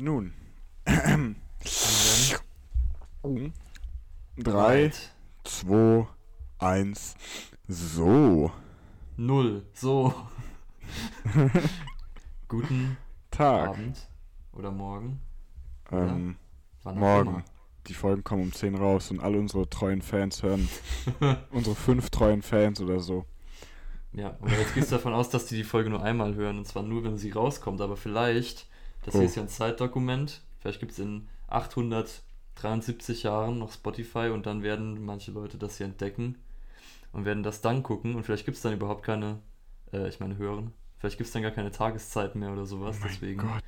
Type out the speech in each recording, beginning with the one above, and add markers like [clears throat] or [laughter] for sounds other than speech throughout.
Nun. Drei, zwei, eins. So. Null. So. [laughs] Guten Tag. Abend oder Morgen. oder? Ähm, Wann auch morgen. Die Folgen kommen um 10 raus und alle unsere treuen Fans hören. [laughs] unsere fünf treuen Fans oder so. immer. Ja, und jetzt gehst du davon aus, dass die die Folge nur einmal hören und zwar nur, wenn sie rauskommt. Aber vielleicht, das hier Oh. ist ja ein Zeitdokument, vielleicht gibt es in 873 Jahren noch Spotify und dann werden manche Leute das hier entdecken und werden das dann gucken und vielleicht gibt es dann überhaupt keine, äh, ich meine, hören. Vielleicht gibt es dann gar keine Tageszeiten mehr oder sowas. oh Deswegen, Gott.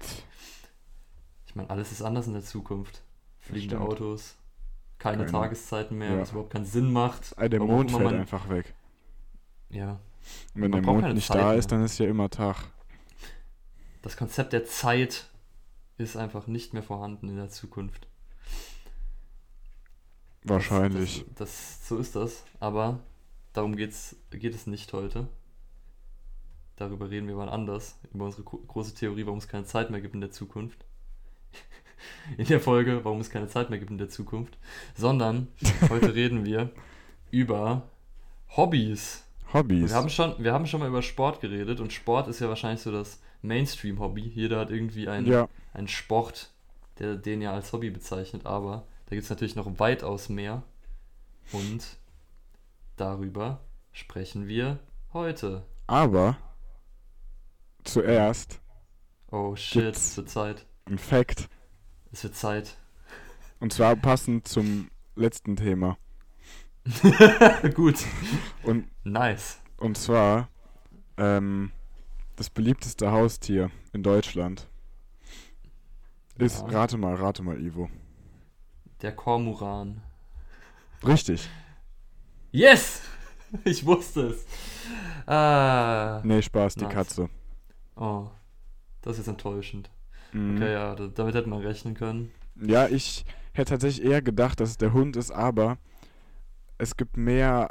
ich meine, alles ist anders in der Zukunft. Fliegende. Autos, keine, Keine- Tageszeiten mehr, ja. was überhaupt keinen Sinn macht. Ah, der Mond fällt man- einfach weg. Ja, Und wenn Man der Mond nicht Zeit da mehr. ist, dann ist ja immer Tag. Das Konzept der Zeit ist einfach nicht mehr vorhanden in der Zukunft. Wahrscheinlich. Das, das, so ist das. Aber darum geht's, geht es nicht heute. Darüber reden wir mal anders. Über unsere gro- große Theorie, warum es keine Zeit mehr gibt in der Zukunft. [laughs] In der Folge, warum es keine Zeit mehr gibt in der Zukunft. Sondern heute [laughs] reden wir über Hobbys. Und Hobbys. Wir haben, schon, wir haben schon mal über Sport geredet und Sport ist ja wahrscheinlich so das Mainstream-Hobby. Jeder hat irgendwie einen, ja, einen Sport, der den ja als Hobby bezeichnet, aber da gibt es natürlich noch weitaus mehr. Und darüber sprechen wir heute. aber zuerst Oh shit, es wird Zeit. ein Fact. Es wird Zeit. Und zwar passend zum letzten Thema. [laughs] Gut. Und, Nice. und zwar ähm, das beliebteste Haustier in Deutschland ist, Ja. rate mal, rate mal, Ivo. Der Kormoran. Richtig. Yes! [laughs] Ich wusste es. Ah. Nee, Spaß, die Nice. Katze. Oh. Das ist enttäuschend. Mhm. Okay, ja, da- damit hätte man rechnen können. Ja, ich hätte tatsächlich eher gedacht, dass es der Hund ist, aber es gibt mehr,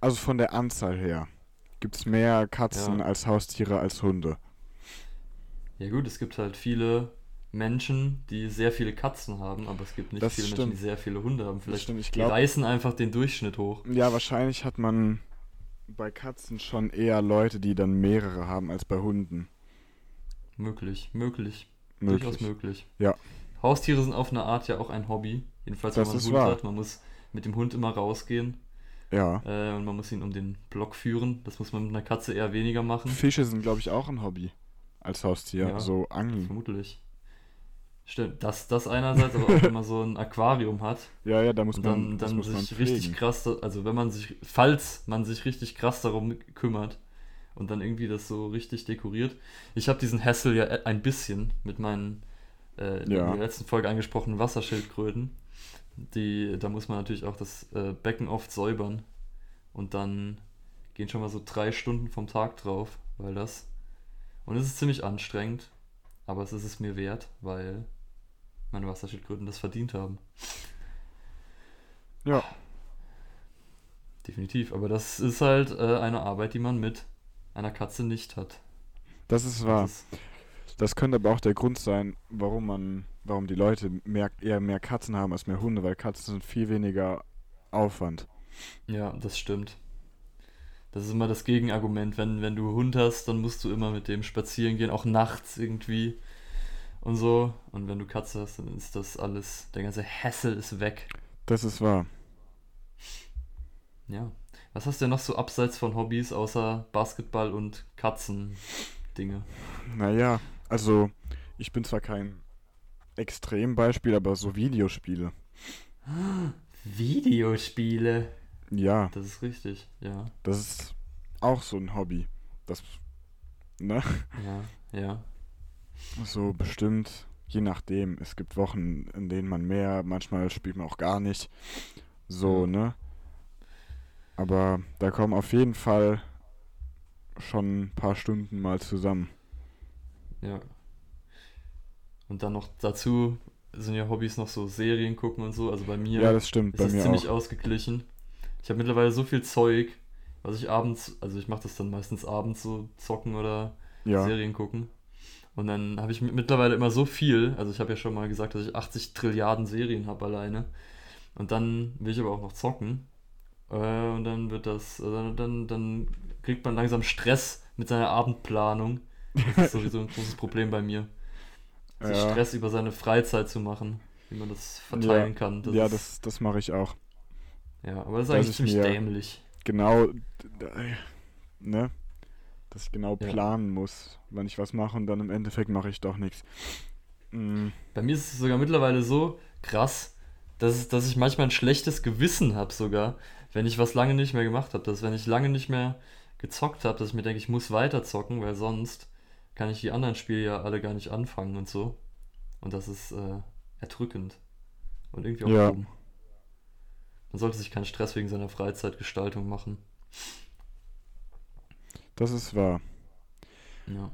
also von der Anzahl her, gibt es mehr Katzen Ja. als Haustiere als Hunde. Ja gut, es gibt halt viele Menschen, die sehr viele Katzen haben, aber es gibt nicht Das viele stimmt. Menschen, die sehr viele Hunde haben. Vielleicht stimmt, ich die reißen einfach den Durchschnitt hoch. ja, wahrscheinlich hat man bei Katzen schon eher Leute, die dann mehrere haben als bei Hunden. Möglich, möglich, Möglich. durchaus möglich. Ja. Haustiere sind auf eine Art ja auch ein Hobby. Jedenfalls, wenn Das man einen Hund wahr. hat. Man muss mit dem Hund immer rausgehen Ja. äh, und man muss ihn um den Block führen. Das muss man mit einer Katze eher weniger machen. Fische sind, glaube ich, auch ein Hobby als Haustier. Ja. So Angeln. Vermutlich. Stimmt, das, das einerseits, aber auch [laughs] wenn man so ein Aquarium hat Ja, ja, da muss man, dann, dann muss man sich richtig pflegen. krass, also wenn man sich, falls man sich richtig krass darum kümmert und dann irgendwie das so richtig dekoriert. Ich habe diesen Hassel ja e- ein bisschen mit meinen äh, in Ja. der letzten Folge angesprochenen Wasserschildkröten. Die, da muss man natürlich auch das äh, Becken oft säubern und dann gehen schon mal so drei Stunden vom Tag drauf, weil das und es ist ziemlich anstrengend, aber es ist es mir wert, weil meine Wasserschildkröten das verdient haben. Ja. Definitiv, aber das ist halt äh, eine Arbeit, die man mit einer Katze nicht hat. Das ist wahr. Das ist, Das könnte aber auch der Grund sein, warum man, warum die Leute mehr, eher mehr Katzen haben als mehr Hunde, weil Katzen sind viel weniger Aufwand. ja, das stimmt. Das ist immer das Gegenargument. Wenn, wenn du Hund hast, dann musst du immer mit dem spazieren gehen, auch nachts irgendwie und so. Und wenn du Katze hast, dann ist das alles, der ganze Hassel ist weg. Das ist wahr. Ja. Was hast du denn noch so abseits von Hobbys außer Basketball und Katzen-Dinge? Naja, also ich bin zwar kein Extrembeispiel, aber so Videospiele. [gasps] Videospiele. Ja, Das ist richtig, ja. das ist auch so ein Hobby. Das, ne? Ja, ja. So bestimmt, je nachdem. Es gibt Wochen, in denen man mehr, manchmal spielt man auch gar nicht. So, Ja. ne? Aber da kommen auf jeden Fall schon ein paar Stunden mal zusammen. Ja. Und dann noch dazu sind ja Hobbys noch so Serien gucken und so. Also bei mir Ja, das stimmt, ist bei das mir ziemlich auch. ausgeglichen. Ich habe mittlerweile so viel Zeug, was ich abends, also ich mache das dann meistens abends so zocken oder Ja, Serien gucken. Und dann habe ich mittlerweile immer so viel, also ich habe ja schon mal gesagt, dass ich 80 Trilliarden Serien habe alleine. Und dann will ich aber auch noch zocken. Äh, und dann wird das, also dann, dann kriegt man langsam Stress mit seiner Abendplanung. Das ist [laughs] sowieso ein großes Problem bei mir. Sich Ja. Stress über seine Freizeit zu machen, wie man das verteilen kann. Das ja, das, das mache ich auch. ja, aber das ist dass eigentlich ich ziemlich dämlich. Genau, d- ne? Dass ich genau Ja. planen muss, wann ich was mache und dann im Endeffekt mache ich doch nichts. Mm, Bei mir ist es sogar mittlerweile so krass, dass, dass ich manchmal ein schlechtes Gewissen habe sogar, wenn ich was lange nicht mehr gemacht habe. Dass wenn ich lange nicht mehr gezockt habe, dass ich mir denke, ich muss weiter zocken, weil sonst kann ich die anderen Spiele ja alle gar nicht anfangen und so. Und das ist äh, erdrückend. Und irgendwie auch Ja. Man sollte sich keinen Stress wegen seiner Freizeitgestaltung machen. Das ist wahr. Ja.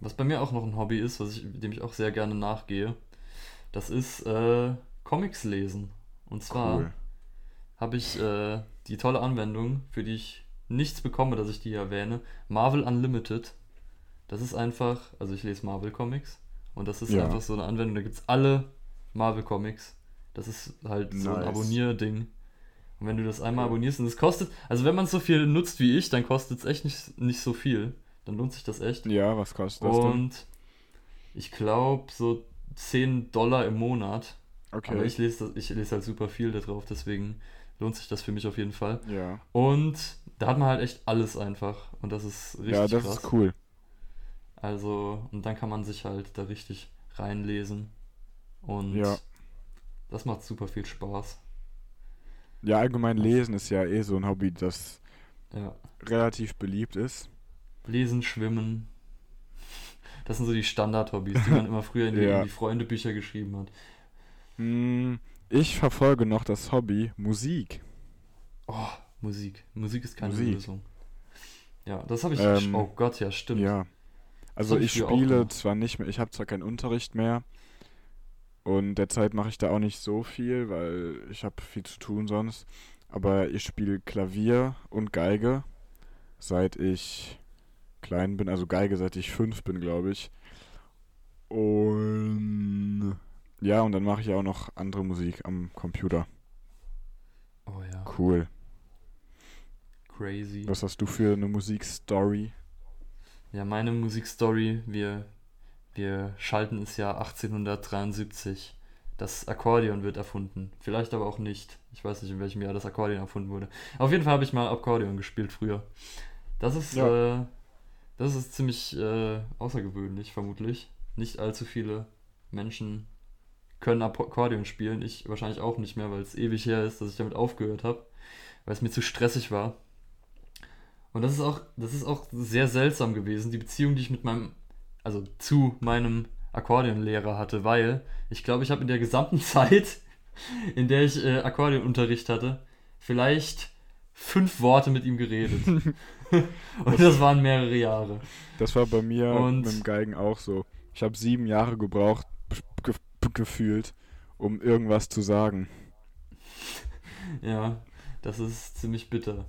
Was bei mir auch noch ein Hobby ist, was ich, dem ich auch sehr gerne nachgehe, das ist äh, Comics lesen. Und zwar Cool. habe ich äh, die tolle Anwendung, für die ich nichts bekomme, dass ich die erwähne, Marvel Unlimited. Das ist einfach, also ich lese Marvel Comics und das ist Ja. einfach so eine Anwendung, da gibt es alle Marvel Comics. Das ist halt so ein Nice. Abonnierding. Und wenn du das einmal abonnierst und es kostet, also wenn man es so viel nutzt wie ich, dann kostet es echt nicht, nicht so viel. Dann lohnt sich das echt. Ja, was kostet das denn? Und ich glaube so 10 Dollar im Monat. Okay. Aber ich lese, das, ich lese halt super viel da drauf, deswegen lohnt sich das für mich auf jeden Fall. ja. Und da hat man halt echt alles einfach. Und das ist richtig ja, das krass. ist cool. Also, und dann kann man sich halt da richtig reinlesen. Und Ja. das macht super viel Spaß. Ja, allgemein lesen ist ja eh so ein Hobby, das Ja. relativ beliebt ist. Lesen, schwimmen. Das sind so die Standard-Hobbys, die man [laughs] immer früher in die, Ja. in die Freundebücher geschrieben hat. Hm, ich verfolge noch das Hobby Musik. Oh, Musik. Musik ist keine Musik. Lösung. Ja, das habe ich. Ähm, oh Gott, ja, stimmt. Ja. Also ich spiele zwar nicht mehr, ich habe zwar keinen Unterricht mehr und derzeit mache ich da auch nicht so viel, weil ich habe viel zu tun sonst. Aber ich spiele Klavier und Geige, seit ich klein bin, also Geige seit ich fünf bin, glaube ich. Und ja, und dann mache ich auch noch andere Musik am Computer. Oh ja, Cool. crazy. Was hast du für eine Musikstory? Ja, meine Musikstory, wir, wir schalten es Jahr 1873. Das Akkordeon wird erfunden. Vielleicht aber auch nicht. Ich weiß nicht, in welchem Jahr das Akkordeon erfunden wurde. Auf jeden Fall habe ich mal Akkordeon gespielt früher. Das ist, äh, das ist ziemlich äh, außergewöhnlich, vermutlich. Nicht allzu viele Menschen können Akkordeon spielen. Ich wahrscheinlich auch nicht mehr, weil es ewig her ist, dass ich damit aufgehört habe. Weil es mir zu stressig war. Und das ist auch, das ist auch sehr seltsam gewesen, die Beziehung, die ich mit meinem, also zu meinem Akkordeonlehrer hatte, weil ich glaube, ich habe in der gesamten [laughs] Zeit, in der ich äh, Akkordeonunterricht hatte, vielleicht fünf Worte mit ihm geredet. [laughs] Und das waren mehrere Jahre. Das war bei mir Und- mit dem Geigen auch so. Ich habe sieben Jahre gebraucht, ge gefühlt, um irgendwas zu sagen. Ja, das ist ziemlich bitter.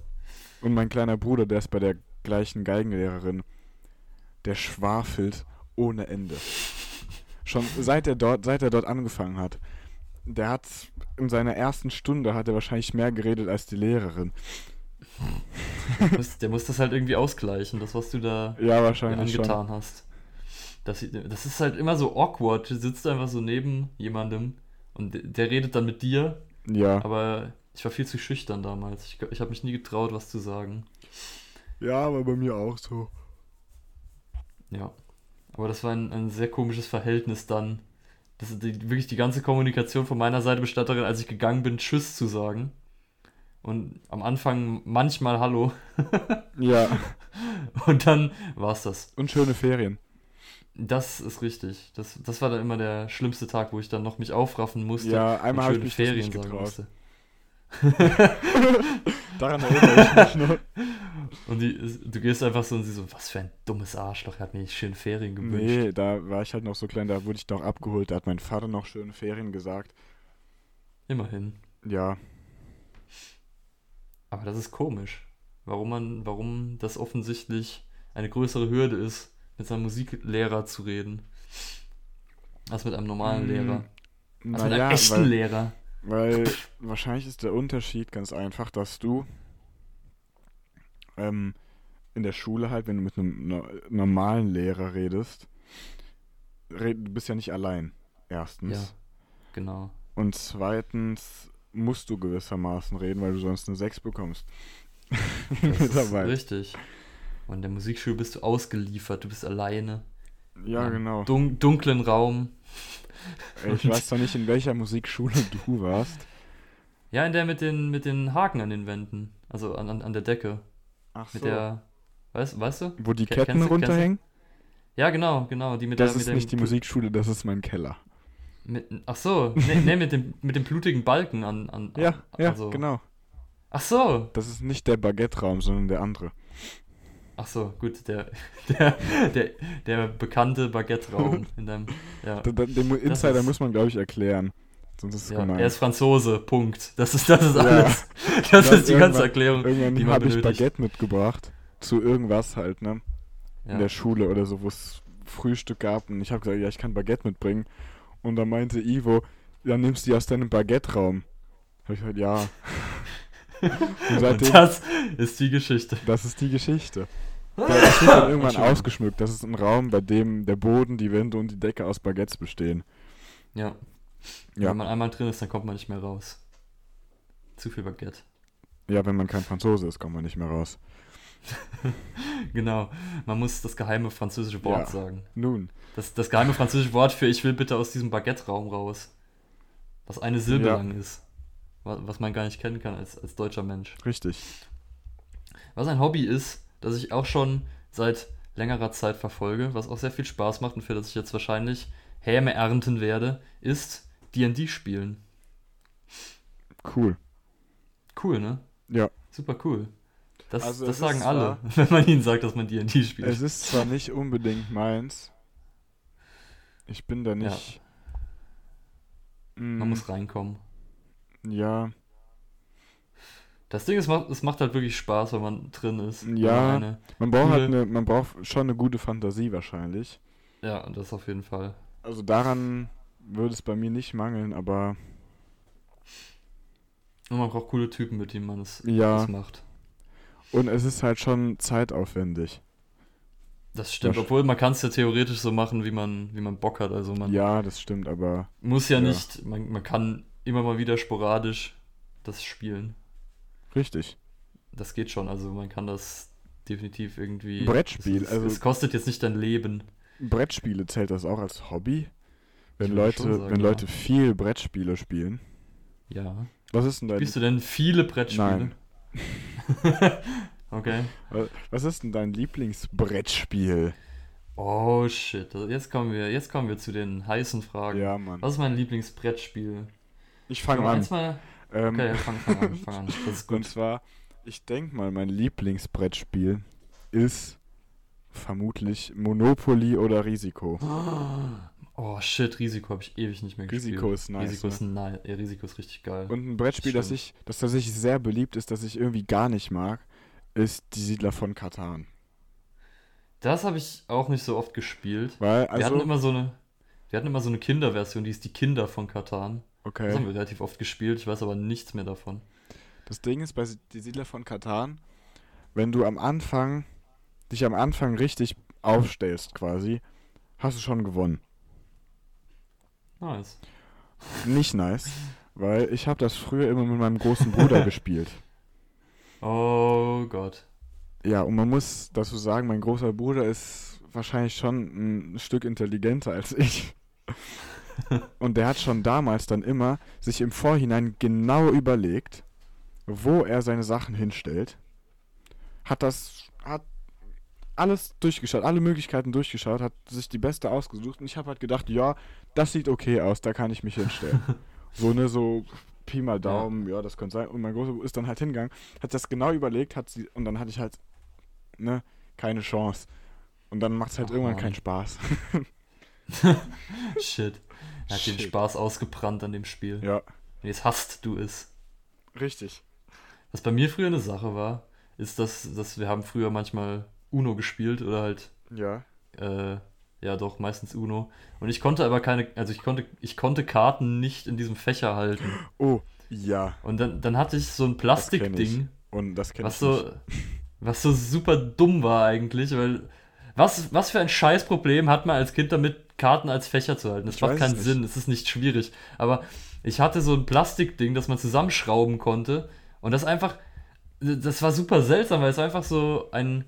Und mein kleiner Bruder, der ist bei der gleichen Geigenlehrerin, der schwafelt ohne Ende. Schon seit er dort, seit er dort angefangen hat. Der hat in seiner ersten Stunde hat er wahrscheinlich mehr geredet als die Lehrerin. Der muss, der muss das halt irgendwie ausgleichen, das, was du da Ja, wahrscheinlich schon. angetan hast. Das, das ist halt immer so awkward. Du sitzt einfach so neben jemandem und der redet dann mit dir, Ja. aber ich war viel zu schüchtern damals. Ich, ich habe mich nie getraut, was zu sagen. Ja, aber bei mir auch so. Ja. Aber das war ein, ein sehr komisches Verhältnis dann. Das ist die, wirklich die ganze Kommunikation von meiner Seite bestand darin, als ich gegangen bin, Tschüss zu sagen. Und am Anfang manchmal Hallo. [laughs] Ja. Und dann war's das. Und schöne Ferien. Das ist richtig. Das, das war dann immer der schlimmste Tag, wo ich dann noch mich aufraffen musste. Ja, einmal habe ich mich Ferien nicht sagen getraut. musste. [laughs] Daran erinnere ich mich noch. Und die, du gehst einfach so und sie so, was für ein dummes Arschloch, er hat mir schöne Ferien gewünscht. Nee, da war ich halt noch so klein, da wurde ich doch abgeholt. Da hat mein Vater noch schöne Ferien gesagt. Immerhin. Ja, Aber das ist komisch. Warum man, warum das offensichtlich eine größere Hürde ist, mit seinem Musiklehrer zu reden. Als mit einem normalen Mm, Lehrer. Als mit einem echten weil, Lehrer. Weil wahrscheinlich ist der Unterschied ganz einfach, dass du ähm, in der Schule halt, wenn du mit einem no normalen Lehrer redest, red, du bist ja nicht allein, erstens. Ja, genau. Und zweitens musst du gewissermaßen reden, weil du sonst eine 6 bekommst. [laughs] Das ist richtig. Und in der Musikschule bist du ausgeliefert, du bist alleine. Ja, genau. Dun dunklen Raum. Ich weiß zwar nicht, in welcher Musikschule du warst. Ja, in der mit den, mit den Haken an den Wänden. Also an, an, an der Decke. Ach Mit der. Weißt, weißt du? Wo die Ke- Ketten du- runterhängen? Ja, genau, genau. Die mit Das der, mit ist dem nicht die Musikschule, das ist mein Keller. Mit, ach so, nee, nee, mit, dem, mit dem blutigen Balken an. an Ja, an, ja, also, genau. Ach so, Das ist nicht der Baguette-Raum, sondern der andere. Ach so, gut, der, [laughs] der, der, der bekannte Baguette-Raum [laughs] in deinem. Ja, Da- da- Den Mu- Insider ist- muss man, glaube ich, erklären. Sonst ist es ja gemein. er ist Franzose, Punkt. Das ist, das ist Ja. alles. [laughs] Das Dann ist die ganze Erklärung. Irgendwann habe ich. Baguette mitgebracht. Zu irgendwas halt, ne? In Ja. der Schule oder so, wo es Frühstück gab. Und ich habe gesagt, ja, ich kann Baguette mitbringen. Und dann meinte Ivo, dann nimmst du die aus deinem Baguette-Raum. Habe ich gesagt, ja. Und seitdem, Und das ist die Geschichte. das ist die Geschichte. Da- Das wird dann [laughs] irgendwann ausgeschmückt. Das ist ein Raum, bei dem der Boden, die Wände und die Decke aus Baguettes bestehen. Ja. Ja. Wenn man einmal drin ist, dann kommt man nicht mehr raus. Zu viel Baguette. Ja, wenn man kein Franzose ist, kommt man nicht mehr raus. [laughs] Genau. Man muss das geheime französische Wort Ja. sagen. Nun, Das, das geheime französische Wort für ich will bitte aus diesem Baguette-Raum raus. Was eine Silbe Ja. lang ist. Was, was man gar nicht kennen kann als, als deutscher Mensch. richtig. Was ein Hobby ist, das ich auch schon seit längerer Zeit verfolge, was auch sehr viel Spaß macht und für das ich jetzt wahrscheinlich Häme ernten werde, ist D&D spielen. Cool. Cool, ne? Ja. Super cool. Das, Also das sagen alle, [laughs] wenn man ihnen sagt, dass man D&D spielt. Es ist zwar nicht unbedingt meins. Ich bin da nicht. man Mm, muss reinkommen. Ja, Das Ding ist, es macht halt wirklich Spaß, wenn man drin ist. Ja. man braucht halt eine, man braucht schon eine gute Fantasie wahrscheinlich. ja, das auf jeden Fall. Also daran würde es bei mir nicht mangeln, aber Und man braucht coole Typen, mit denen man es Ja. macht. und es ist halt schon zeitaufwendig. Das stimmt, Das- obwohl man kann es ja theoretisch so machen, wie man, wie man Bock hat. Also man Ja, das stimmt, aber muss ja, Ja. nicht, man, man kann immer mal wieder sporadisch das spielen. Richtig. Das geht schon, also man kann das definitiv irgendwie. Brettspiel, es, es, also- es kostet jetzt nicht dein Leben. Brettspiele zählt das auch als Hobby? Wenn Leute, sagen, wenn ja. Leute viel Brettspiele spielen. Ja. Was ist denn dein Spielst du denn viele Brettspiele? Nein. [laughs] okay. Wa- Was ist denn dein Lieblingsbrettspiel? Oh shit, jetzt kommen wir, jetzt kommen wir zu den heißen Fragen. Ja, Mann. Was ist mein Lieblingsbrettspiel? Ich fange wir an. eins mal. Ähm, Okay, fang, fang an, fang an. [laughs] Das ist Und gut. zwar, ich denke mal, mein Lieblingsbrettspiel ist vermutlich Monopoly oder Risiko. Oh shit, Risiko habe ich ewig nicht mehr gespielt. Risiko ist nice. Risiko ist, ne? nice. Ja, Risiko ist richtig geil. Und ein Brettspiel, das Stimmt. ich, das tatsächlich sehr beliebt ist, das ich irgendwie gar nicht mag, ist die Siedler von Katan. Das habe ich auch nicht so oft gespielt. Weil, wir hatten also, immer so eine. Wir hatten immer so eine Kinderversion, die ist die Kinder von Katan. Das haben okay. wir relativ oft gespielt, ich weiß aber nichts mehr davon. Das Ding ist bei die Siedler von Katan, wenn du am Anfang, dich am Anfang richtig aufstellst quasi, hast du schon gewonnen. Nice. Nicht nice, weil ich habe das früher immer mit meinem großen Bruder [laughs] gespielt. Oh Gott. Ja, und man muss dazu sagen, mein großer Bruder ist wahrscheinlich schon ein Stück intelligenter als ich. Und der hat schon damals dann immer sich im Vorhinein genau überlegt, wo er seine Sachen hinstellt. Hat das, hat alles durchgeschaut, alle Möglichkeiten durchgeschaut, hat sich die beste ausgesucht und ich habe halt gedacht, ja, das sieht okay aus, da kann ich mich hinstellen. [laughs] so ne, so Pi mal Daumen, ja, das könnte sein. Und mein großer ist dann halt hingegangen, hat das genau überlegt, hat sie, und dann hatte ich halt, ne, keine Chance. Und dann macht es halt Ach, irgendwann Mann. keinen Spaß. [laughs] [laughs] Shit. Er hat den Shit. Spaß ausgebrannt an dem Spiel. ja, Und Jetzt hasst du es. richtig. Was bei mir früher eine Sache war, ist, dass, dass wir haben früher manchmal Uno gespielt oder halt Ja. äh, ja doch, meistens Uno. Und ich konnte aber keine, also ich konnte, ich konnte Karten nicht in diesem Fächer halten. Oh, ja. Und dann, dann hatte ich so ein. Plastikding, Und das kenne ich was so, nicht. was so super dumm war eigentlich, weil was, was für ein Scheißproblem hat man als Kind damit, Karten als Fächer zu halten? Das Ich macht keinen nicht. Sinn, es ist nicht schwierig. Aber ich hatte so ein Plastikding, das man zusammenschrauben konnte und das einfach, das war super seltsam, weil es einfach so ein,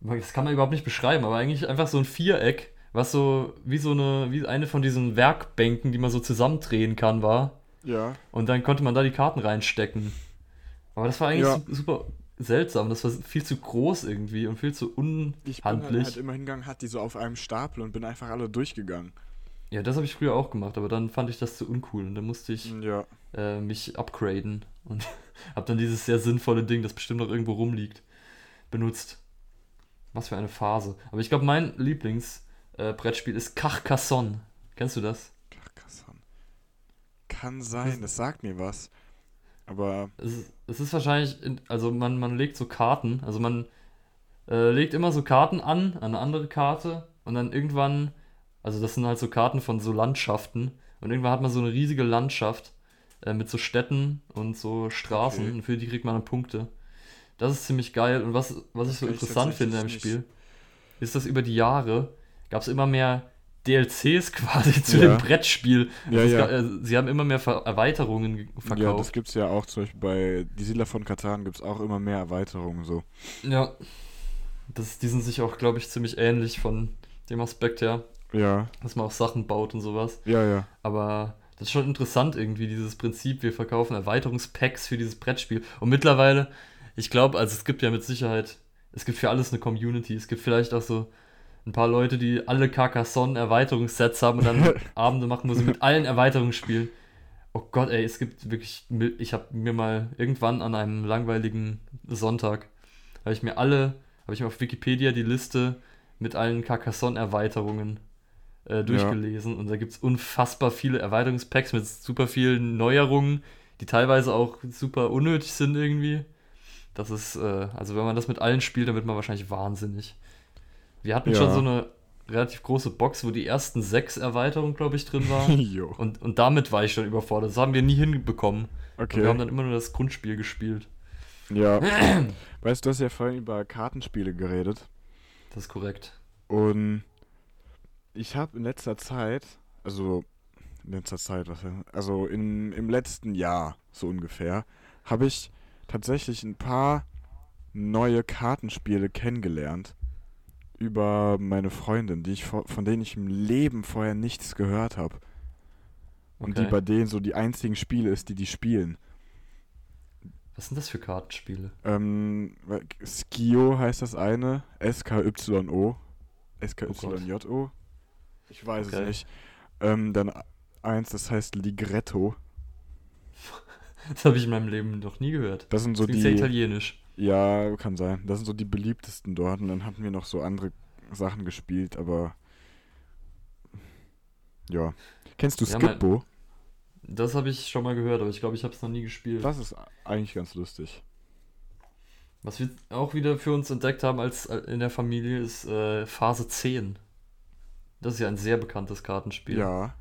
das kann man überhaupt nicht beschreiben, aber eigentlich einfach so ein Viereck, was so wie so eine, wie eine von diesen Werkbänken, die man so zusammendrehen kann, war. Ja. Und dann konnte man da die Karten reinstecken. Aber das war eigentlich Ja. su- super seltsam. Das war viel zu groß irgendwie und viel zu Ich bin halt, unhandlich. halt immer hingegangen, hatte die so auf einem Stapel und bin einfach alle durchgegangen. ja, das habe ich früher auch gemacht, aber dann fand ich das zu uncool und dann musste ich Ja. äh, mich upgraden und [laughs] habe dann dieses sehr sinnvolle Ding, das bestimmt noch irgendwo rumliegt, benutzt. Was für eine Phase. Aber ich glaube, mein Lieblingsbrettspiel äh, ist Carcassonne. Kennst du das? Carcassonne. Kann sein, das sagt mir was. Aber Es ist, es ist wahrscheinlich, in, also man, man legt so Karten, also man äh, legt immer so Karten an, an eine andere Karte und dann irgendwann, also das sind halt so Karten von so Landschaften und irgendwann hat man so eine riesige Landschaft äh, mit so Städten und so Straßen Okay. und für die kriegt man dann Punkte. Das ist ziemlich geil und was, was ich so interessant finde im Spiel, ist, dass über die Jahre gab es immer mehr DLCs [laughs] quasi zu Ja. dem Brettspiel. Ja, Also es ja. gab- äh, sie haben immer mehr Ver Erweiterungen ge- verkauft. ja, das gibt's ja auch zum Beispiel bei Die Siedler von Katan gibt's auch immer mehr Erweiterungen so. Ja. Das, die sind sich auch, glaube ich, ziemlich ähnlich von dem Aspekt her, Ja, dass man auch Sachen baut und sowas. ja, ja. Aber das ist schon interessant irgendwie, dieses Prinzip, wir verkaufen Erweiterungspacks für dieses Brettspiel. Und mittlerweile, ich glaube, also es gibt ja mit Sicherheit, es gibt für alles eine Community. Es gibt vielleicht auch so ein paar Leute, die alle Carcassonne Erweiterungssets haben und dann [laughs] Abende machen, wo sie mit allen Erweiterungen spielen. Oh Gott, ey, es gibt wirklich, ich habe mir mal irgendwann an einem langweiligen Sonntag, habe ich mir alle, habe ich mir auf Wikipedia die Liste mit allen Carcassonne-Erweiterungen äh, durchgelesen und da gibt es unfassbar viele Erweiterungspacks mit super vielen Neuerungen, die teilweise auch super unnötig sind irgendwie. Das ist, äh, also wenn man das mit allen spielt, dann wird man wahrscheinlich wahnsinnig. Wir hatten Ja. schon so eine relativ große Box, wo die ersten sechs Erweiterungen, glaube ich, drin waren. [laughs] jo. und, und damit war ich schon überfordert. Das haben wir nie hinbekommen. Und wir haben Okay. dann immer nur das Grundspiel gespielt. Ja. [clears throat] weißt du, du hast ja vorhin über Kartenspiele geredet. Das ist korrekt. Und ich habe in letzter Zeit, also in letzter Zeit, was also in, im letzten Jahr so ungefähr, habe ich tatsächlich ein paar neue Kartenspiele kennengelernt über meine Freundin, die ich von denen ich im Leben vorher nichts gehört habe. Und die Okay. bei denen so die einzigen Spiele ist, die die spielen. Was sind das für Kartenspiele? Ähm, Skio heißt das eine, S-K-Y-O, Oh S-K-Y-J-O. Ich weiß Okay. es nicht. Ähm, dann eins, das heißt Ligretto. [laughs] Das habe ich in meinem Leben noch nie gehört. Das sind so Das klingt sehr die, italienisch. Ja, kann sein. Das sind so die beliebtesten dort. Und dann hatten wir noch so andere Sachen gespielt, aber ja. Kennst du Ja, mein- Skippo? Das habe ich schon mal gehört, aber ich glaube, ich habe es noch nie gespielt. Das ist eigentlich ganz lustig. Was wir auch wieder für uns entdeckt haben als äh, in der Familie ist äh, Phase 10. Das ist ja ein sehr bekanntes Kartenspiel. Ja,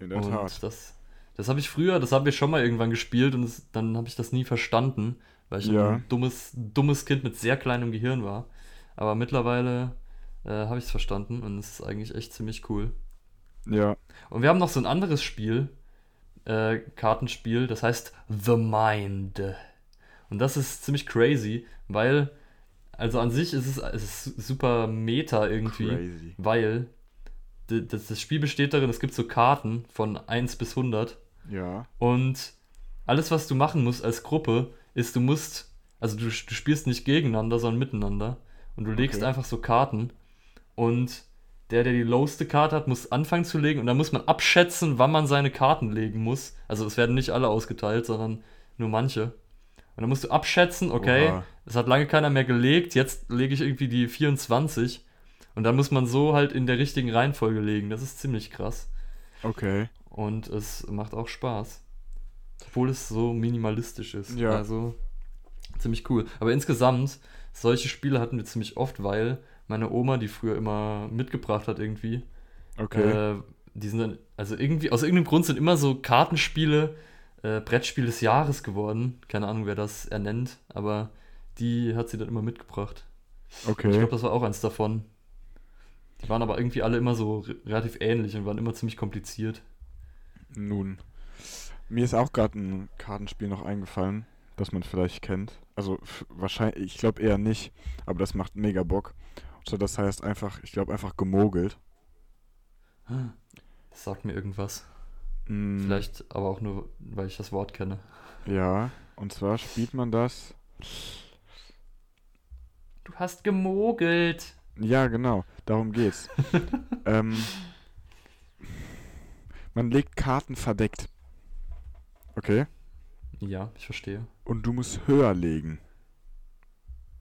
in der und Tat. das, das habe ich früher, das haben wir schon mal irgendwann gespielt und es, dann habe ich das nie verstanden, weil ich Ja. ein dummes, dummes Kind mit sehr kleinem Gehirn war. Aber mittlerweile äh, habe ich es verstanden und es ist eigentlich echt ziemlich cool. Ja, Und wir haben noch so ein anderes Spiel, äh, Kartenspiel, das heißt The Mind. Und das ist ziemlich crazy, weil, also an sich ist es, es ist super meta irgendwie, crazy. weil das, das Spiel besteht darin, es gibt so Karten von 1 bis 100 Ja, und alles, was du machen musst als Gruppe, ist, du musst, also du, du spielst nicht gegeneinander, sondern miteinander. Und du legst Okay. einfach so Karten. Und der, der die lowste Karte hat, muss anfangen zu legen. Und dann muss man abschätzen, wann man seine Karten legen muss. Also es werden nicht alle ausgeteilt, sondern nur manche. Und dann musst du abschätzen, okay, es hat lange keiner mehr gelegt, jetzt lege ich irgendwie die 24. Und dann muss man so halt in der richtigen Reihenfolge legen. Das ist ziemlich krass. okay. Und es macht auch Spaß. Obwohl es so minimalistisch ist. Ja. Also ziemlich cool. Aber insgesamt, solche Spiele hatten wir ziemlich oft, weil meine Oma, die früher immer mitgebracht hat irgendwie. Okay. Äh, die sind dann, also irgendwie, aus irgendeinem Grund sind immer so Kartenspiele, äh, Brettspiel des Jahres geworden. Keine Ahnung, wer das ernennt, aber die hat sie dann immer mitgebracht. Ich okay. glaube, das war auch eins davon. Die waren aber irgendwie alle immer so re- relativ ähnlich und waren immer ziemlich kompliziert. Nun. Mir ist auch gerade ein Kartenspiel noch eingefallen, das man vielleicht kennt. Also wahrscheinlich, ich glaube eher nicht, aber das macht mega Bock. So, das heißt einfach, ich glaube einfach gemogelt. Das sagt mir irgendwas. Mm, Vielleicht aber auch nur, weil ich das Wort kenne. Ja, und zwar spielt man das. Du hast gemogelt. Ja, genau, darum geht's. [laughs] ähm, man legt Karten verdeckt. Okay? Ja, ich verstehe. Und du musst höher legen.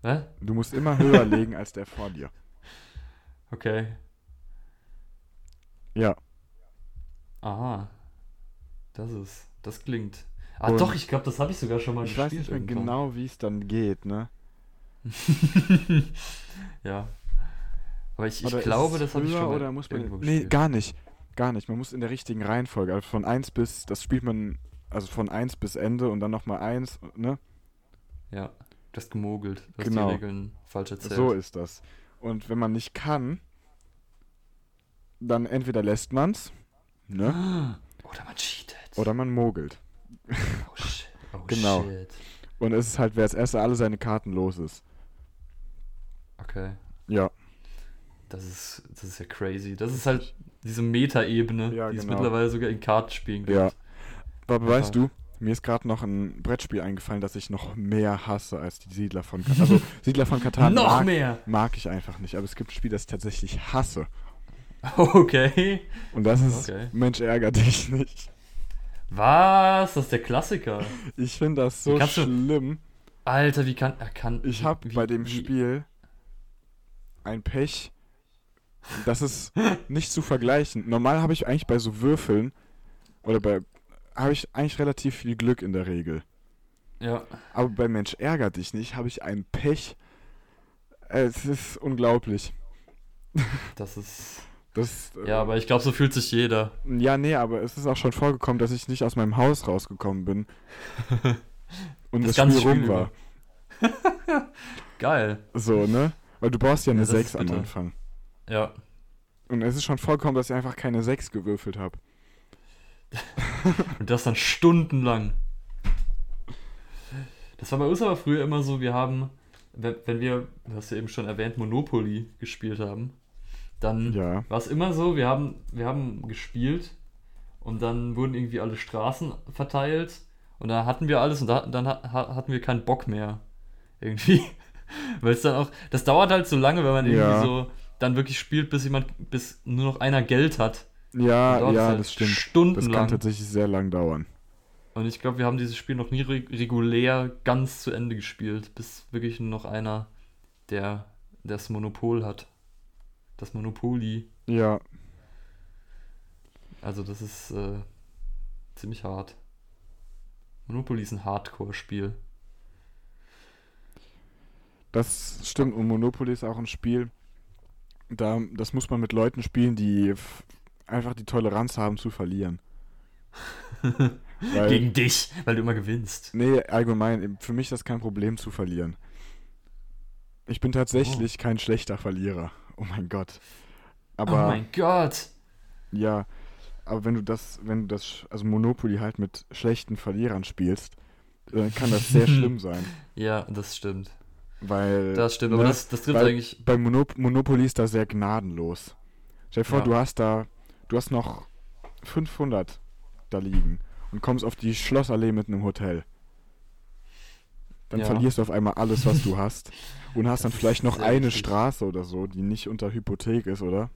Hä? Du musst immer höher legen als der vor dir. Okay. Ja, Aha. Das ist. Das klingt. Ah, Und doch, ich glaube, das habe ich sogar schon mal ich weiß gespielt. nicht mehr irgendwann. genau, wie es dann geht, ne? [laughs] ja. Aber ich, ich glaube, das habe ich schon mal oder muss man irgendwo Nee, gar nicht. Gar nicht. Man muss in der richtigen Reihenfolge. Also von 1 bis, das spielt man, also von 1 bis Ende und dann nochmal 1, ne? Ja, du hast gemogelt. Du Genau. die Regeln falsch erzählt. So ist das. Und wenn man nicht kann, dann entweder lässt man's, ne? [gasps] Oder man cheatet. Oder man mogelt. Oh shit. [laughs] Oh Genau. shit. Und es ist halt, wer als erster alle seine Karten los ist. Okay. Ja. Das ist, das ist ja crazy. Das ist halt diese Meta-Ebene, Ja, die es genau. mittlerweile sogar in Kartenspielen gibt. Ja. Aber weißt du, mir ist gerade noch ein Brettspiel eingefallen, das ich noch mehr hasse als die Siedler von Katan. Also [laughs] Siedler von Katan Noch mag, mehr! mag ich einfach nicht, aber es gibt ein Spiel, das ich tatsächlich hasse. Okay. Und das ist Okay. Mensch ärger dich nicht. Was? Das ist der Klassiker. Ich finde das so du- schlimm. Alter, wie kann. Er kann Ich habe bei dem wie- Spiel ein Pech. Das ist [laughs] nicht zu vergleichen. Normal habe ich eigentlich bei so Würfeln oder bei habe ich eigentlich relativ viel Glück in der Regel. Ja. Aber bei Mensch ärger dich nicht habe ich ein Pech. Es ist unglaublich. [laughs] Das ist. Das, äh, Ja, aber ich glaube, so fühlt sich jeder. ja, nee, aber es ist auch schon vorgekommen, dass ich nicht aus meinem Haus rausgekommen bin. [laughs] Und das, Das Spiel rum war. [laughs] Geil. So, ne? Weil du brauchst ja eine Ja, das ist 6 am. Anfang. Ja. Und es ist schon vorgekommen, dass ich einfach keine 6 gewürfelt habe. [laughs] Und das dann stundenlang. Das war bei uns aber früher immer so, wir haben, wenn, wir, du hast ja eben schon erwähnt, Monopoly gespielt haben, dann Ja. war es immer so, wir haben, wir haben gespielt und dann wurden irgendwie alle Straßen verteilt und da hatten wir alles und da, dann ha- ha- hatten wir keinen Bock mehr. Irgendwie. [laughs] Weil es dann auch, das dauert halt so lange, wenn man irgendwie Ja. so dann wirklich spielt, bis jemand, bis nur noch einer Geld hat. Ja, ja, halt das stimmt. Das kann Stundenlang. tatsächlich sehr lang dauern. Und ich glaube, wir haben dieses Spiel noch nie re regulär ganz zu Ende gespielt, bis wirklich nur noch einer, der das Monopol hat. Das Monopoly. Ja, Also das ist äh, ziemlich hart. Monopoly ist ein Hardcore-Spiel. das stimmt. Und Monopoly ist auch ein Spiel, da, das muss man mit Leuten spielen, die einfach die Toleranz haben zu verlieren. [laughs] Weil, Gegen dich, weil du immer gewinnst. nee, allgemein, für mich ist das kein Problem zu verlieren. Ich bin tatsächlich kein schlechter Verlierer. Oh mein Gott. Aber oh mein Gott. Ja, aber wenn du das, wenn du das, also Monopoly halt mit schlechten Verlierern spielst, dann kann das sehr [laughs] schlimm sein. Ja, das stimmt. Weil Das stimmt, aber ne, das, das trifft weil- eigentlich. bei Monop Monopoly ist da sehr gnadenlos. Stell dir vor, Ja. du hast da, du hast noch 500 da liegen und kommst auf die Schlossallee mit einem Hotel. Dann Ja. verlierst du auf einmal alles, was du hast. [laughs] Und hast dann Das vielleicht noch eine eklig. Straße oder so, die nicht unter Hypothek ist, oder?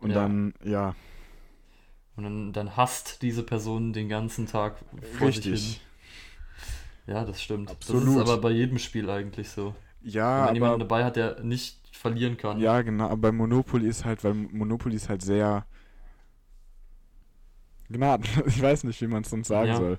Und Ja. dann, ja, Und dann, dann hasst diese Person den ganzen Tag vor sich hin. richtig. Ja, das stimmt. Das Absolut. ist aber bei jedem Spiel eigentlich so. Ja, Wenn man jemanden dabei hat, der nicht verlieren kann. Ja, genau, aber bei Monopoly ist halt, weil Monopoly ist halt sehr gnadenlos. [laughs] Ich weiß nicht, wie man es sonst sagen Ja. soll.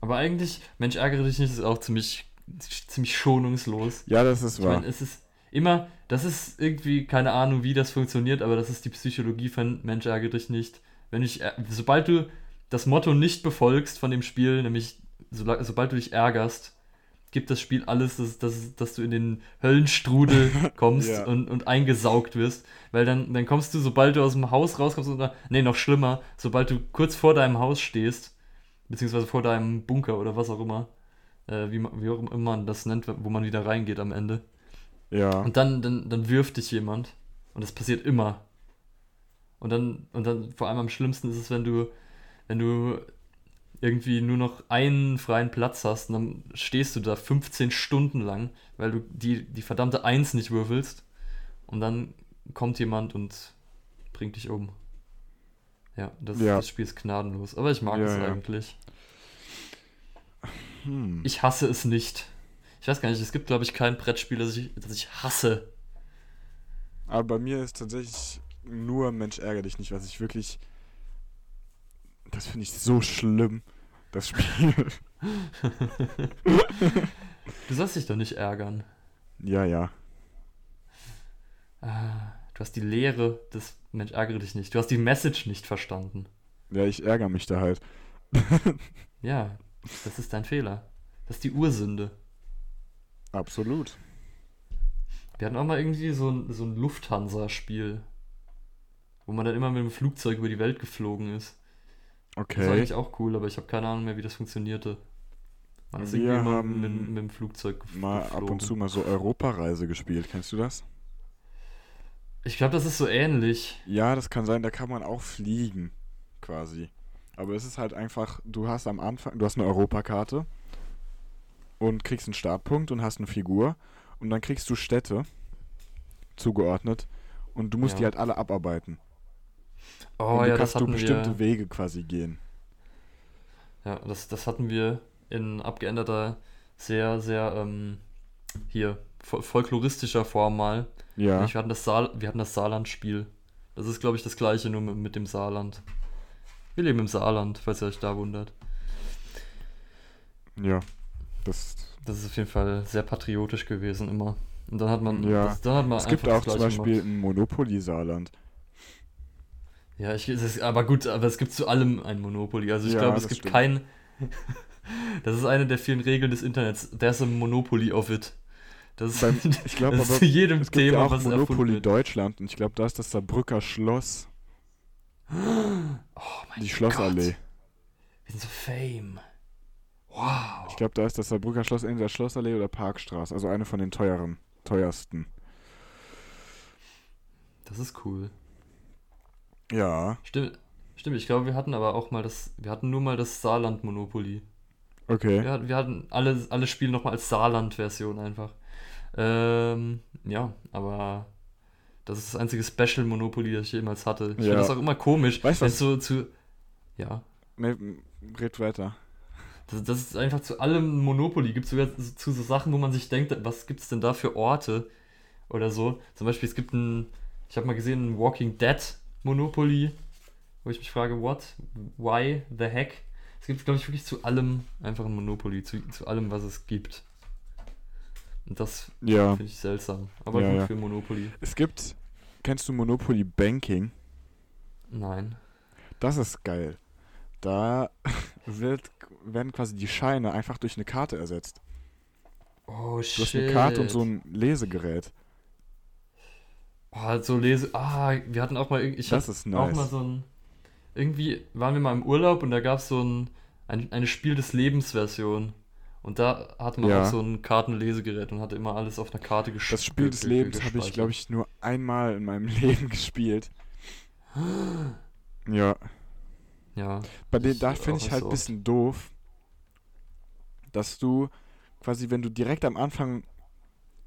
Aber eigentlich, Mensch, ärgere dich nicht, ist auch ziemlich, ziemlich schonungslos. Ja, das ist Ich wahr. meine, es ist, immer, das ist irgendwie, keine Ahnung, wie das funktioniert, aber das ist die Psychologie von Mensch ärgere dich nicht. Wenn ich, äh, sobald du das Motto nicht befolgst von dem Spiel, nämlich so, sobald du dich ärgerst, gibt das Spiel alles, dass, dass, dass du in den Höllenstrudel [laughs] kommst Ja. und, und eingesaugt wirst. Weil dann, dann kommst du, sobald du aus dem Haus rauskommst, oder, nee, noch schlimmer, sobald du kurz vor deinem Haus stehst, beziehungsweise vor deinem Bunker oder was auch immer, äh, wie, wie auch immer man das nennt, wo man wieder reingeht am Ende. Ja. Und dann, dann, dann wirft dich jemand. Und das passiert immer. Und dann, und dann vor allem am schlimmsten ist es, wenn du, wenn du irgendwie nur noch einen freien Platz hast und dann stehst du da 15 Stunden lang, weil du die, die verdammte Eins nicht würfelst. Und dann kommt jemand und bringt dich um. Ja, das, Ja. das Spiel ist gnadenlos. Aber ich mag Ja, es ja. eigentlich. Hm. Ich hasse es nicht. Ich weiß gar nicht, es gibt, glaube ich, kein Brettspiel, das ich, das ich hasse. Aber bei mir ist tatsächlich nur Mensch ärgere dich nicht, was ich wirklich. Das finde ich so schlimm, das Spiel. Du sollst dich doch nicht ärgern. ja, ja. Ah, du hast die Lehre des Mensch, ärgere dich nicht. Du hast die Message nicht verstanden. Ja, ich ärgere mich da halt. Ja, das ist dein Fehler. Das ist die Ursünde. Absolut. Wir hatten auch mal irgendwie so ein, so ein Lufthansa-Spiel, wo man dann immer mit dem Flugzeug über die Welt geflogen ist. Das war Okay. eigentlich auch cool, aber ich habe keine Ahnung mehr, wie das funktionierte. Man ist Wir irgendwie haben mit, mit dem Flugzeug gef Mal geflogen. ab und zu mal so Europareise gespielt. Kennst du das? Ich glaube, das ist so ähnlich. Ja, das kann sein. Da kann man auch fliegen, quasi. Aber es ist halt einfach, du hast am Anfang, du hast eine Europakarte und kriegst einen Startpunkt und hast eine Figur und dann kriegst du Städte zugeordnet und du musst Ja. die halt alle abarbeiten. Oh und du ja, das kannst du hatten bestimmte wir. Wege quasi gehen. Ja, das, das hatten wir in abgeänderter, sehr, sehr, ähm, hier, fol folkloristischer Form mal. Ja, Wir hatten das, Saal, wir hatten das Saarland-Spiel. Das ist, glaube ich, das gleiche, nur mit, mit dem Saarland. Wir leben im Saarland, falls ihr euch da wundert. ja. Das, Das ist auf jeden Fall sehr patriotisch gewesen immer. Und dann hat man, Ja. das, dann hat man es gibt auch das zum Beispiel gemacht. ein Monopoly-Saarland. Ja, ich, ist, aber gut, aber es gibt zu allem ein Monopoly. Also ich Ja, glaube, es gibt stimmt. kein. [laughs] das ist eine der vielen Regeln des Internets. There's a Monopoly of it. Das, Beim- [laughs] ich glaube das ist zu jedem es gibt Thema, ja auch was Monopoly. Deutschland und ich glaube, da ist das Saarbrücker Schloss, Oh mein die Schlossallee. Wir sind so fame. Wow. Ich glaube, da ist das Saarbrücker Schloss entweder Schlossallee oder Parkstraße. Also eine von den teuren, teuersten. Das ist cool. Ja, Stimmt, stimmt, ich glaube, wir hatten aber auch mal das, wir hatten nur mal das Saarland-Monopoly. okay. Wir, hatten- wir hatten alle, alle Spiele nochmal als Saarland-Version einfach. Ähm, ja, aber das ist das einzige Special Monopoly, das ich jemals hatte. Ich Ja. finde das auch immer komisch, Weißt du was? es so zu. Ja. Ne, m- red weiter. Das, das ist einfach zu allem Monopoly. Gibt es sogar zu, zu so Sachen, wo man sich denkt, was gibt es denn da für Orte oder so. Zum Beispiel, es gibt ein, ich habe mal gesehen, ein Walking Dead Monopoly, wo ich mich frage, what? Why? The heck? Es gibt, glaube ich, wirklich zu allem einfach ein Monopoly, zu, zu allem, was es gibt. Und das Ja, finde ich seltsam. Aber Ja, gut ja. für Monopoly. es gibt, kennst du Monopoly Banking? Nein. Das ist geil. Da [laughs] wird, werden quasi die Scheine einfach durch eine Karte ersetzt. Oh, Du shit. hast eine Karte und so ein Lesegerät. Oh, so lese. Ah, wir hatten auch mal. Ich Das hatte ist auch nice. mal so ein. Irgendwie waren wir mal im Urlaub und da gab es so ein, ein. Eine Spiel des Lebens-Version. Und da hatte man Ja. auch so ein Kartenlesegerät und hatte immer alles auf einer Karte gesch Das Spiel des Lebens habe ich, glaube ich, nur einmal in meinem [laughs] Leben gespielt. Ja. Ja. Bei den, Ich da auch finde ich halt ein bisschen doof, dass du quasi, wenn du direkt am Anfang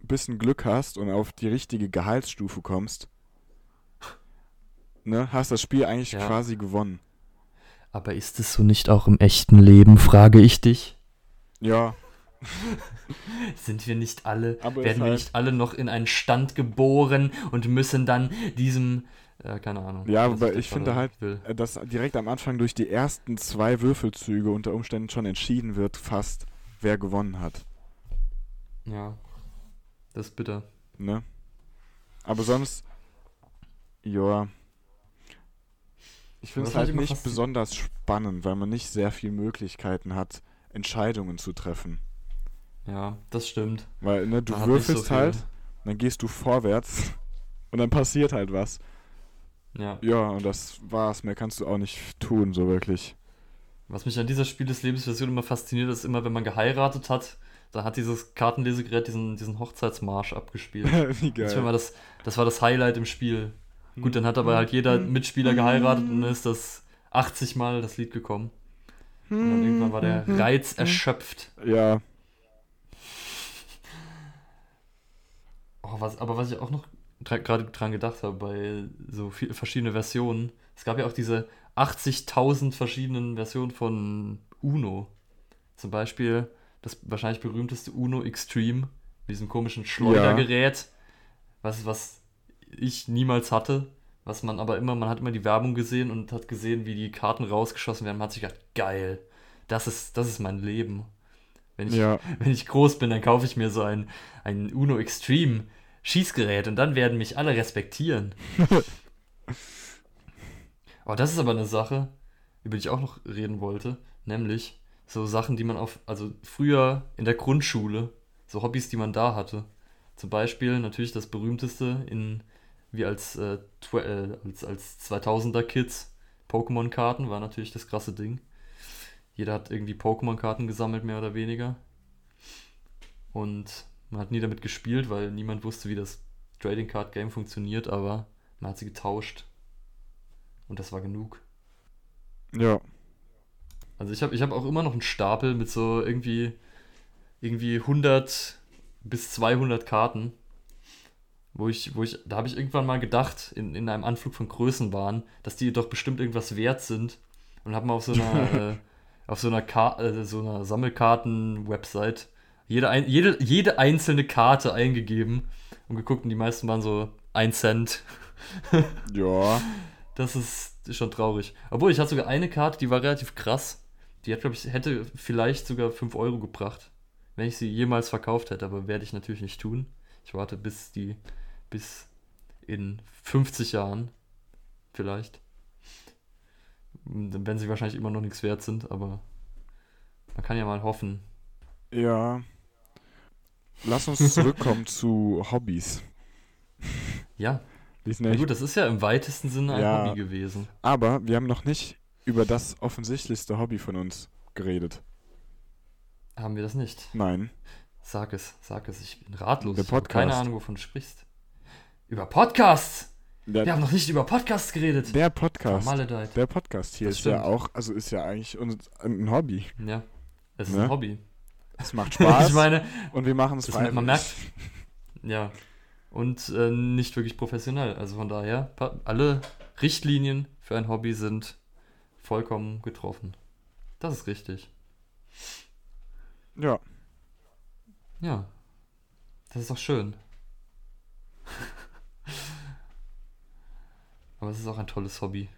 bisschen Glück hast und auf die richtige Gehaltsstufe kommst, ne, hast das Spiel eigentlich Ja. quasi gewonnen. Aber ist es so nicht auch im echten Leben, frage ich dich? Ja, [laughs] Sind wir nicht alle, Aber werden wir halt- nicht alle noch in einen Stand geboren und müssen dann diesem, äh, keine Ahnung. Ja, aber da ich finde halt- will. äh, dass direkt am Anfang durch die ersten zwei Würfelzüge unter Umständen schon entschieden wird, fast, wer gewonnen hat. Ja. Das ist bitter. Ne? Aber sonst, ja. Ich finde es halt nicht besonders spannend, weil man nicht sehr viele Möglichkeiten hat, Entscheidungen zu treffen. Ja, das stimmt. Weil, ne, du Man so würfelst viel- halt, dann gehst du vorwärts [laughs] und dann passiert halt was. Ja. Ja, und das war's. Mehr kannst du auch nicht tun, so wirklich. Was mich an dieser Spiel des Lebensversion immer fasziniert, ist immer, wenn man geheiratet hat, da hat dieses Kartenlesegerät diesen, diesen Hochzeitsmarsch abgespielt. [laughs] Wie Das war, geil. das, das war das Highlight im Spiel. Gut, dann hat aber halt jeder Mitspieler geheiratet und dann ist das 80 Mal das Lied gekommen. Und dann irgendwann war der Reiz erschöpft. Ja, Oh, was, aber was ich auch noch gerade dran gedacht habe, bei so viel, verschiedene Versionen, es gab ja auch diese 80.000 verschiedenen Versionen von Uno. Zum Beispiel das wahrscheinlich berühmteste Uno Extreme, mit diesem komischen Schleudergerät, was, was ich niemals hatte, was man aber immer, man hat immer die Werbung gesehen und hat gesehen, wie die Karten rausgeschossen werden. Man hat sich gedacht, geil, das ist, das ist mein Leben. Wenn ich, ja. [laughs] wenn ich groß bin, dann kaufe ich mir so ein, ein Uno Extreme Schießgerät und dann werden mich alle respektieren. [laughs] oh, das ist aber eine Sache, über die ich auch noch reden wollte, nämlich so Sachen, die man auf, also früher in der Grundschule, so Hobbys, die man da hatte. Zum Beispiel natürlich das berühmteste in, wie als, äh, äh, als, als 2000er Kids, Pokémon-Karten war natürlich das krasse Ding. Jeder hat irgendwie Pokémon-Karten gesammelt, mehr oder weniger. Und man hat nie damit gespielt, weil niemand wusste, wie das Trading Card Game funktioniert, aber man hat sie getauscht. Und das war genug. Ja. Also ich habe ich hab auch immer noch einen Stapel mit so irgendwie, irgendwie 100 bis 200 Karten. Wo ich, wo ich, da habe ich irgendwann mal gedacht, in, in einem Anflug von Größenwahn, dass die doch bestimmt irgendwas wert sind. Und habe mal auf so einer, [laughs] äh, auf so einer, Ka äh, so einer Sammelkarten-Website jede, ein, jede, jede einzelne Karte eingegeben und geguckt und die meisten waren so 1 Cent. Ja. [laughs] Das ist schon traurig. Obwohl, ich hatte sogar eine Karte, die war relativ krass. Die hat, glaube ich, hätte vielleicht sogar 5 Euro gebracht, wenn ich sie jemals verkauft hätte, aber werde ich natürlich nicht tun. Ich warte bis die, bis in 50 Jahren vielleicht. Werden sie wahrscheinlich immer noch nichts wert sind, aber man kann ja mal hoffen. Ja. Lass uns [laughs] zurückkommen zu Hobbys. Ja, na gut, das ist ja im weitesten Sinne ein Ja. Hobby gewesen. aber wir haben noch nicht über das offensichtlichste Hobby von uns geredet. Haben wir das nicht? Nein. Sag es, sag es, ich bin ratlos. Der Ich habe keine Podcast. Ahnung, wovon du sprichst. Über Podcasts! Der, Wir haben noch nicht über Podcasts geredet. der Podcast. Vermaledeit. Der Podcast hier Das ist ja stimmt. auch, also ist ja eigentlich ein Hobby. Ja, es ist Ne? ein Hobby. Es macht Spaß [laughs] ich meine, und wir machen es freiwillig. man merkt, ja, und äh, nicht wirklich professionell. Also von daher, alle Richtlinien für ein Hobby sind vollkommen getroffen. Das ist richtig. Ja, Ja, das ist doch schön. Aber es ist auch ein tolles Hobby.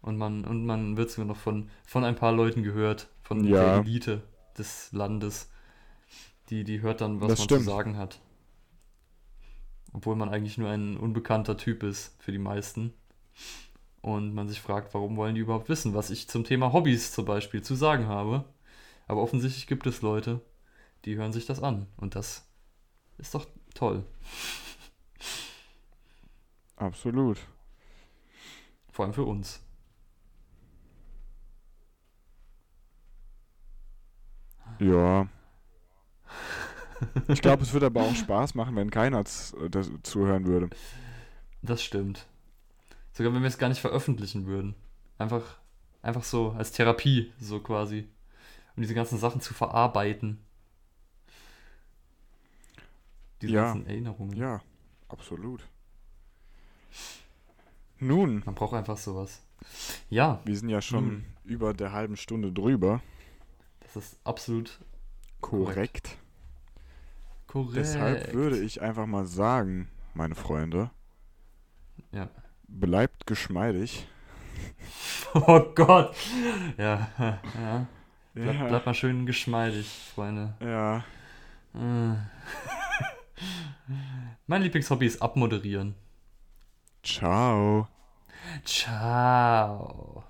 Und man, und man wird sogar noch von, von ein paar Leuten gehört, von Ja. der Elite des Landes. Die, die hört dann, was Das man stimmt. zu sagen hat. Obwohl man eigentlich nur ein unbekannter Typ ist für die meisten. Und man sich fragt, warum wollen die überhaupt wissen, was ich zum Thema Hobbys zum Beispiel zu sagen habe. Aber offensichtlich gibt es Leute, die hören sich das an. Und das ist doch toll. absolut. Vor allem für uns. Ja. Ich glaube, es würde aber auch Spaß machen, wenn keiner das zuhören würde. Das stimmt. Sogar wenn wir es gar nicht veröffentlichen würden. Einfach, einfach so als Therapie, so quasi. Um diese ganzen Sachen zu verarbeiten. Diese Ja. ganzen Erinnerungen. Ja, absolut. Nun, Man braucht einfach sowas. Ja, wir sind ja schon Nun. über der halben Stunde drüber. das ist absolut Korrekt. korrekt. Deshalb würde ich einfach mal sagen, meine Freunde, Ja. Bleibt geschmeidig. [laughs] Oh Gott. Ja, ja. Bleib, Ja. bleib mal schön geschmeidig, Freunde. ja. Äh. [laughs] Mein Lieblingshobby ist abmoderieren. Ciao. Ciao.